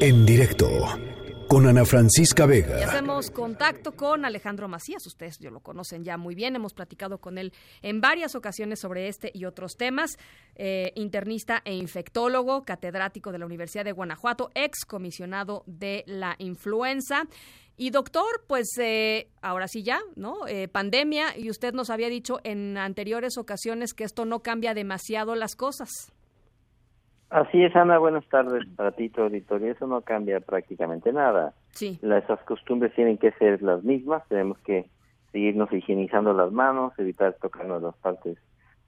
En directo con Ana Francisca Vega. Y hacemos contacto con Alejandro Macías, ustedes yo lo conocen ya muy bien, hemos platicado con él en varias ocasiones sobre este y otros temas, eh, internista e infectólogo, catedrático de la Universidad de Guanajuato, ex comisionado de la influenza. Y doctor, pues eh, ahora sí ya, ¿no? Eh, pandemia, y usted nos había dicho en anteriores ocasiones que esto no cambia demasiado las cosas. Así es, Ana, buenas tardes para ti, tu auditorio. Eso no cambia prácticamente nada. Sí. esas costumbres tienen que ser las mismas. Tenemos que seguirnos higienizando las manos, evitar tocarnos las partes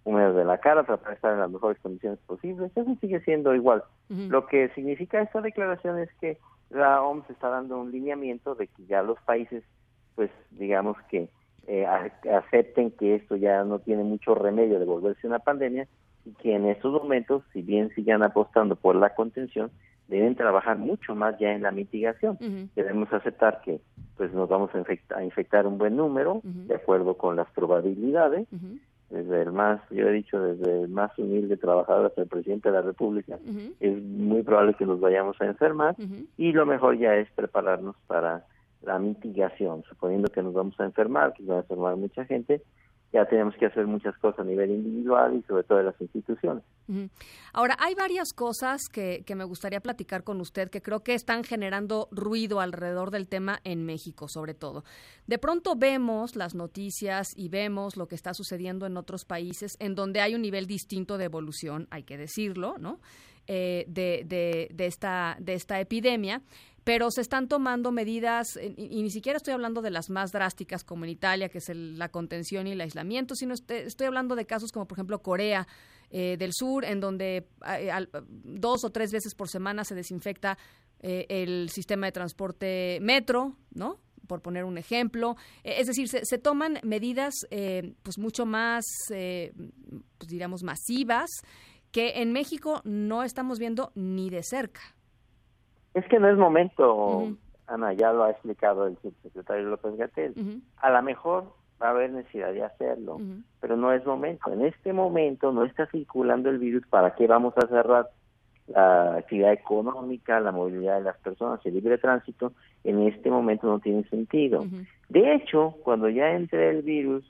húmedas de la cara, tratar de estar en las mejores condiciones posibles. Eso sigue siendo igual. Lo que significa esta declaración es que la OMS está dando un lineamiento de que ya los países, pues digamos que eh, acepten que esto ya no tiene mucho remedio de volverse una pandemia y que en estos momentos, si bien sigan apostando por la contención, deben trabajar mucho más ya en la mitigación. Debemos aceptar que pues nos vamos a, infectar, un buen número, de acuerdo con las probabilidades, desde el más, yo he dicho, desde el más humilde trabajador hasta el presidente de la República, es muy probable que nos vayamos a enfermar y lo mejor ya es prepararnos para la mitigación, suponiendo que nos vamos a enfermar, que va a enfermar mucha gente, ya tenemos que hacer muchas cosas a nivel individual y sobre todo de las instituciones. Ahora, hay varias cosas que, que, me gustaría platicar con usted que creo que están generando ruido alrededor del tema en México, sobre todo. De pronto vemos las noticias y vemos lo que está sucediendo en otros países en donde hay un nivel distinto de evolución, hay que decirlo, ¿no? Eh, de, de, de, esta, de esta epidemia pero se están tomando medidas, eh, y, ni siquiera estoy hablando de las más drásticas como en Italia, que es la contención y el aislamiento, sino estoy, hablando de casos como por ejemplo Corea eh, del Sur, en donde eh, dos o tres veces por semana se desinfecta el sistema de transporte metro, ¿no? por poner un ejemplo. Es decir, se, toman medidas pues mucho más, pues diríamos, masivas que en México no estamos viendo ni de cerca. Es que no es momento, Ana, ya lo ha explicado el subsecretario López Gatel. A lo mejor va a haber necesidad de hacerlo, pero no es momento. En este momento no está circulando el virus, ¿para qué vamos a cerrar la actividad económica, la movilidad de las personas, el libre tránsito? En este momento no tiene sentido. De hecho, cuando ya entre el virus,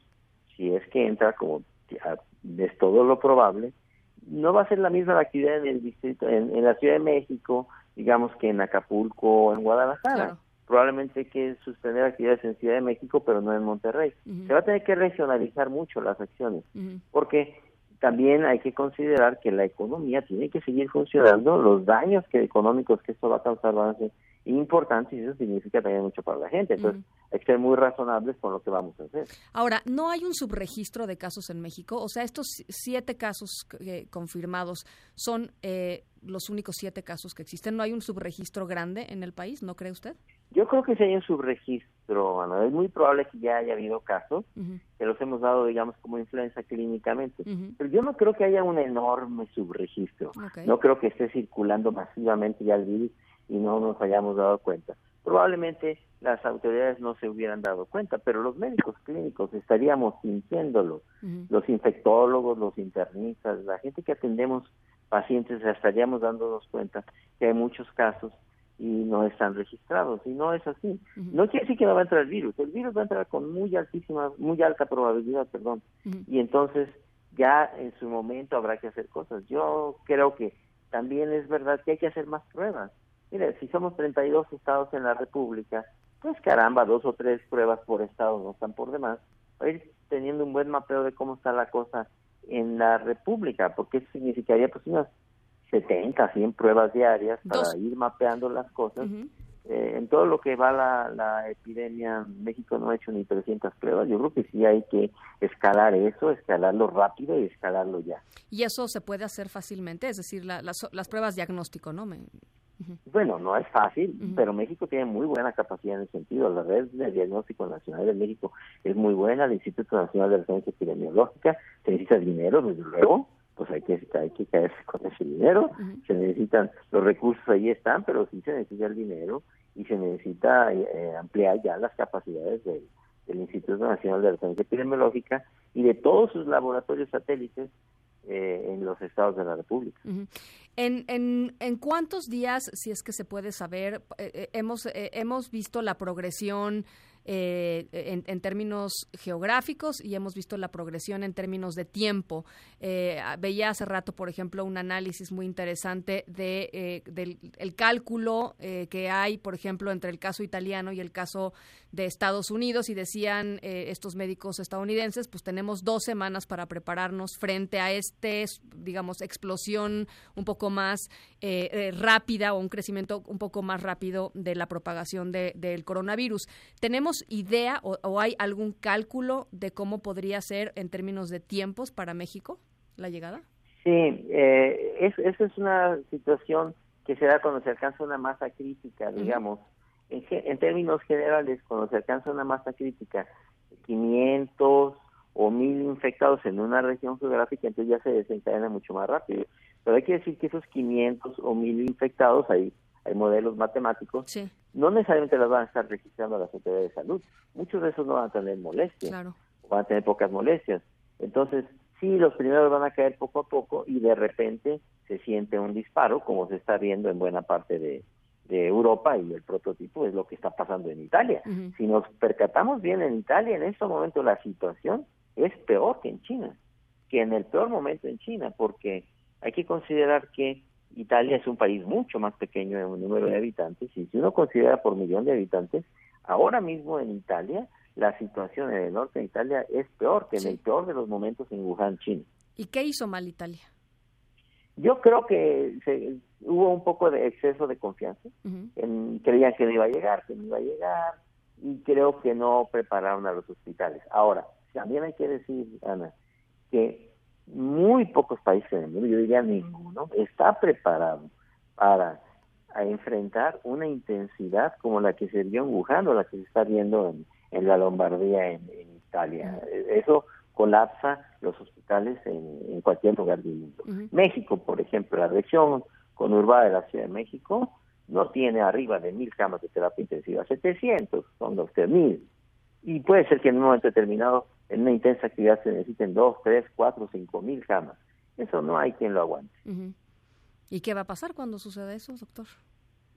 si es que entra como es todo lo probable, no va a ser la misma la actividad en el distrito, en la Ciudad de México, digamos que en Acapulco o en Guadalajara. Probablemente hay que suspender actividades en Ciudad de México, pero no en Monterrey. Se va a tener que regionalizar mucho las acciones, porque también hay que considerar que la economía tiene que seguir funcionando, los daños que económicos que esto va a causar van a ser importantes y eso significa también mucho para la gente. Entonces, hay que ser muy razonables con lo que vamos a hacer. Ahora, ¿no hay un subregistro de casos en México? O sea, estos siete casos eh, confirmados son eh, los únicos siete casos que existen. ¿No hay un subregistro grande en el país? ¿No cree usted? Yo creo que sí hay un subregistro, Ana. Es muy probable que ya haya habido casos que los hemos dado, digamos, como influenza clínicamente. Pero yo no creo que haya un enorme subregistro. No creo que esté circulando masivamente ya el virus y no nos hayamos dado cuenta. Probablemente las autoridades no se hubieran dado cuenta, pero los médicos clínicos estaríamos sintiéndolo, los infectólogos, los internistas, la gente que atendemos pacientes estaríamos dándonos cuenta que hay muchos casos y no están registrados y no es así. No quiere decir que no va a entrar el virus, el virus va a entrar con muy altísima, muy alta probabilidad, perdón, y entonces ya en su momento habrá que hacer cosas. Yo creo que también es verdad que hay que hacer más pruebas. Mire, si somos 32 estados en la República, pues caramba, dos o tres pruebas por estado no están por demás. Va a ir teniendo un buen mapeo de cómo está la cosa en la República, porque eso significaría pues unas 70, 100 pruebas diarias para ir mapeando las cosas. Eh, en todo lo que va la, la epidemia, México no ha hecho ni 300 pruebas. Yo creo que sí hay que escalar eso, escalarlo rápido y escalarlo ya. Y eso se puede hacer fácilmente, es decir, las, las pruebas diagnóstico, ¿no? Me, bueno, no es fácil, pero México tiene muy buena capacidad en ese sentido. La red de diagnóstico nacional de México es muy buena, el Instituto Nacional de Referencia Epidemiológica, se necesita dinero, desde luego, pues hay que, hay que caerse con ese dinero, se necesitan, los recursos ahí están, pero sí se necesita el dinero y se necesita eh, ampliar ya las capacidades del, del Instituto Nacional de Referencia Epidemiológica y de todos sus laboratorios satélites eh, en los estados de la República. ¿En, en, en cuántos días, si es que se puede saber, eh, eh, hemos, hemos visto la progresión eh, en, términos geográficos y hemos visto la progresión en términos de tiempo. Eh, veía hace rato, por ejemplo, un análisis muy interesante de, eh, del el cálculo que hay, por ejemplo, entre el caso italiano y el caso de Estados Unidos y decían estos médicos estadounidenses, pues tenemos dos semanas para prepararnos frente a este, digamos, explosión un poco más rápida o un crecimiento un poco más rápido de la propagación del coronavirus. Tenemos idea o, hay algún cálculo de cómo podría ser en términos de tiempos para México la llegada? Sí, eh, es, esa es una situación que se da cuando se alcanza una masa crítica, digamos. en, términos generales, cuando se alcanza una masa crítica, 500 o 1000 infectados en una región geográfica, entonces ya se desencadena mucho más rápido. Pero hay que decir que esos 500 o 1000 infectados, ahí hay modelos matemáticos, no necesariamente las van a estar registrando las autoridades de salud. Muchos de esos no van a tener molestias, van a tener pocas molestias. Entonces, sí, los primeros van a caer poco a poco y de repente se siente un disparo, como se está viendo en buena parte de, Europa y el prototipo es lo que está pasando en Italia. Si nos percatamos bien en Italia, en este momento la situación es peor que en China, que en el peor momento en China, porque hay que considerar que Italia es un país mucho más pequeño en número de habitantes y si uno considera por millón de habitantes, ahora mismo en Italia la situación en el norte de Italia es peor que en el peor de los momentos en Wuhan, China. ¿Y qué hizo mal Italia? Yo creo que se, hubo un poco de exceso de confianza. en, creían que no iba a llegar, que no iba a llegar, y creo que no prepararon a los hospitales. Ahora, también hay que decir, Ana, que pocos países en el mundo, yo diría ninguno, está preparado para enfrentar una intensidad como la que se vio en Wuhan o la que se está viendo en, la Lombardía, en, Italia. Eso colapsa los hospitales en, cualquier lugar del mundo. México, por ejemplo, la región conurbada de la Ciudad de México no tiene arriba de mil camas de terapia intensiva, 700, son los mil. Y puede ser que en un momento determinado en una intensa actividad se necesiten dos, tres, cuatro, cinco mil camas. Eso no hay quien lo aguante. ¿Y qué va a pasar cuando suceda eso, doctor?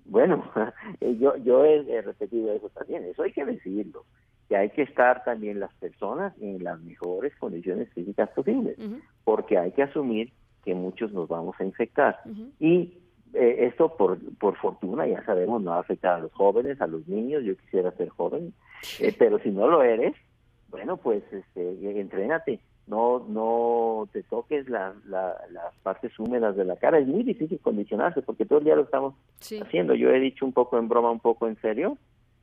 Bueno, eh, yo, yo he, repetido eso también, eso hay que decirlo, que hay que estar también las personas en las mejores condiciones físicas posibles, porque hay que asumir que muchos nos vamos a infectar. Y eh, esto, por, por fortuna, ya sabemos, no va a afectar a los jóvenes, a los niños, yo quisiera ser joven, eh, pero si no lo eres, bueno, pues este, entrénate, no no te toques las partes húmedas de la cara. Es muy difícil condicionarse porque todo el día lo estamos haciendo. Yo he dicho un poco en broma, un poco en serio,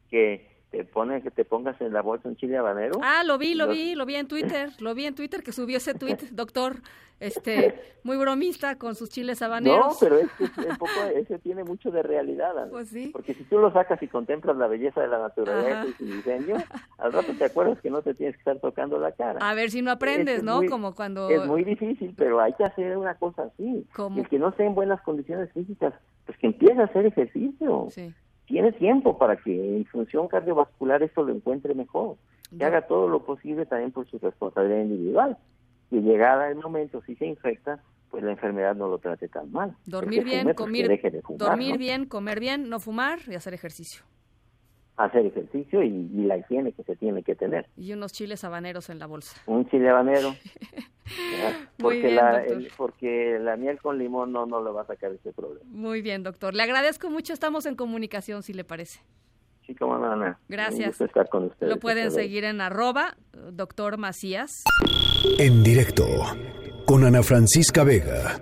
que te pone que te pongas en la bolsa un chile habanero. Ah, lo vi, lo vi, lo vi en Twitter, lo vi en Twitter que subió ese tweet, doctor, este, muy bromista con sus chiles habaneros. No, pero es que un poco, ese tiene mucho de realidad. Pues sí. Porque si tú lo sacas y contemplas la belleza de la naturaleza y su diseño, al rato te acuerdas que no te tienes que estar tocando la cara. A ver si no aprendes, ¿no? Como cuando... Es muy difícil, pero hay que hacer una cosa así. ¿Cómo? El que no esté en buenas condiciones físicas, pues que empiece a hacer ejercicio. Sí tiene tiempo para que en función cardiovascular esto lo encuentre mejor, que haga todo lo posible también por su responsabilidad individual. Y llegada el momento, si se infecta, pues la enfermedad no lo trate tan mal. Dormir bien, comer, dormir bien, comer bien, no fumar y hacer ejercicio. Hacer ejercicio y, y, la higiene que se tiene que tener. Y unos chiles habaneros en la bolsa. Un chile habanero. porque, la, porque la miel con limón no, no le va a sacar ese problema. Muy bien, doctor. Le agradezco mucho. Estamos en comunicación, si le parece. Sí, como no, Gracias. estar con ustedes. Lo pueden seguir en arroba doctor Macías. En directo con Ana Francisca Vega.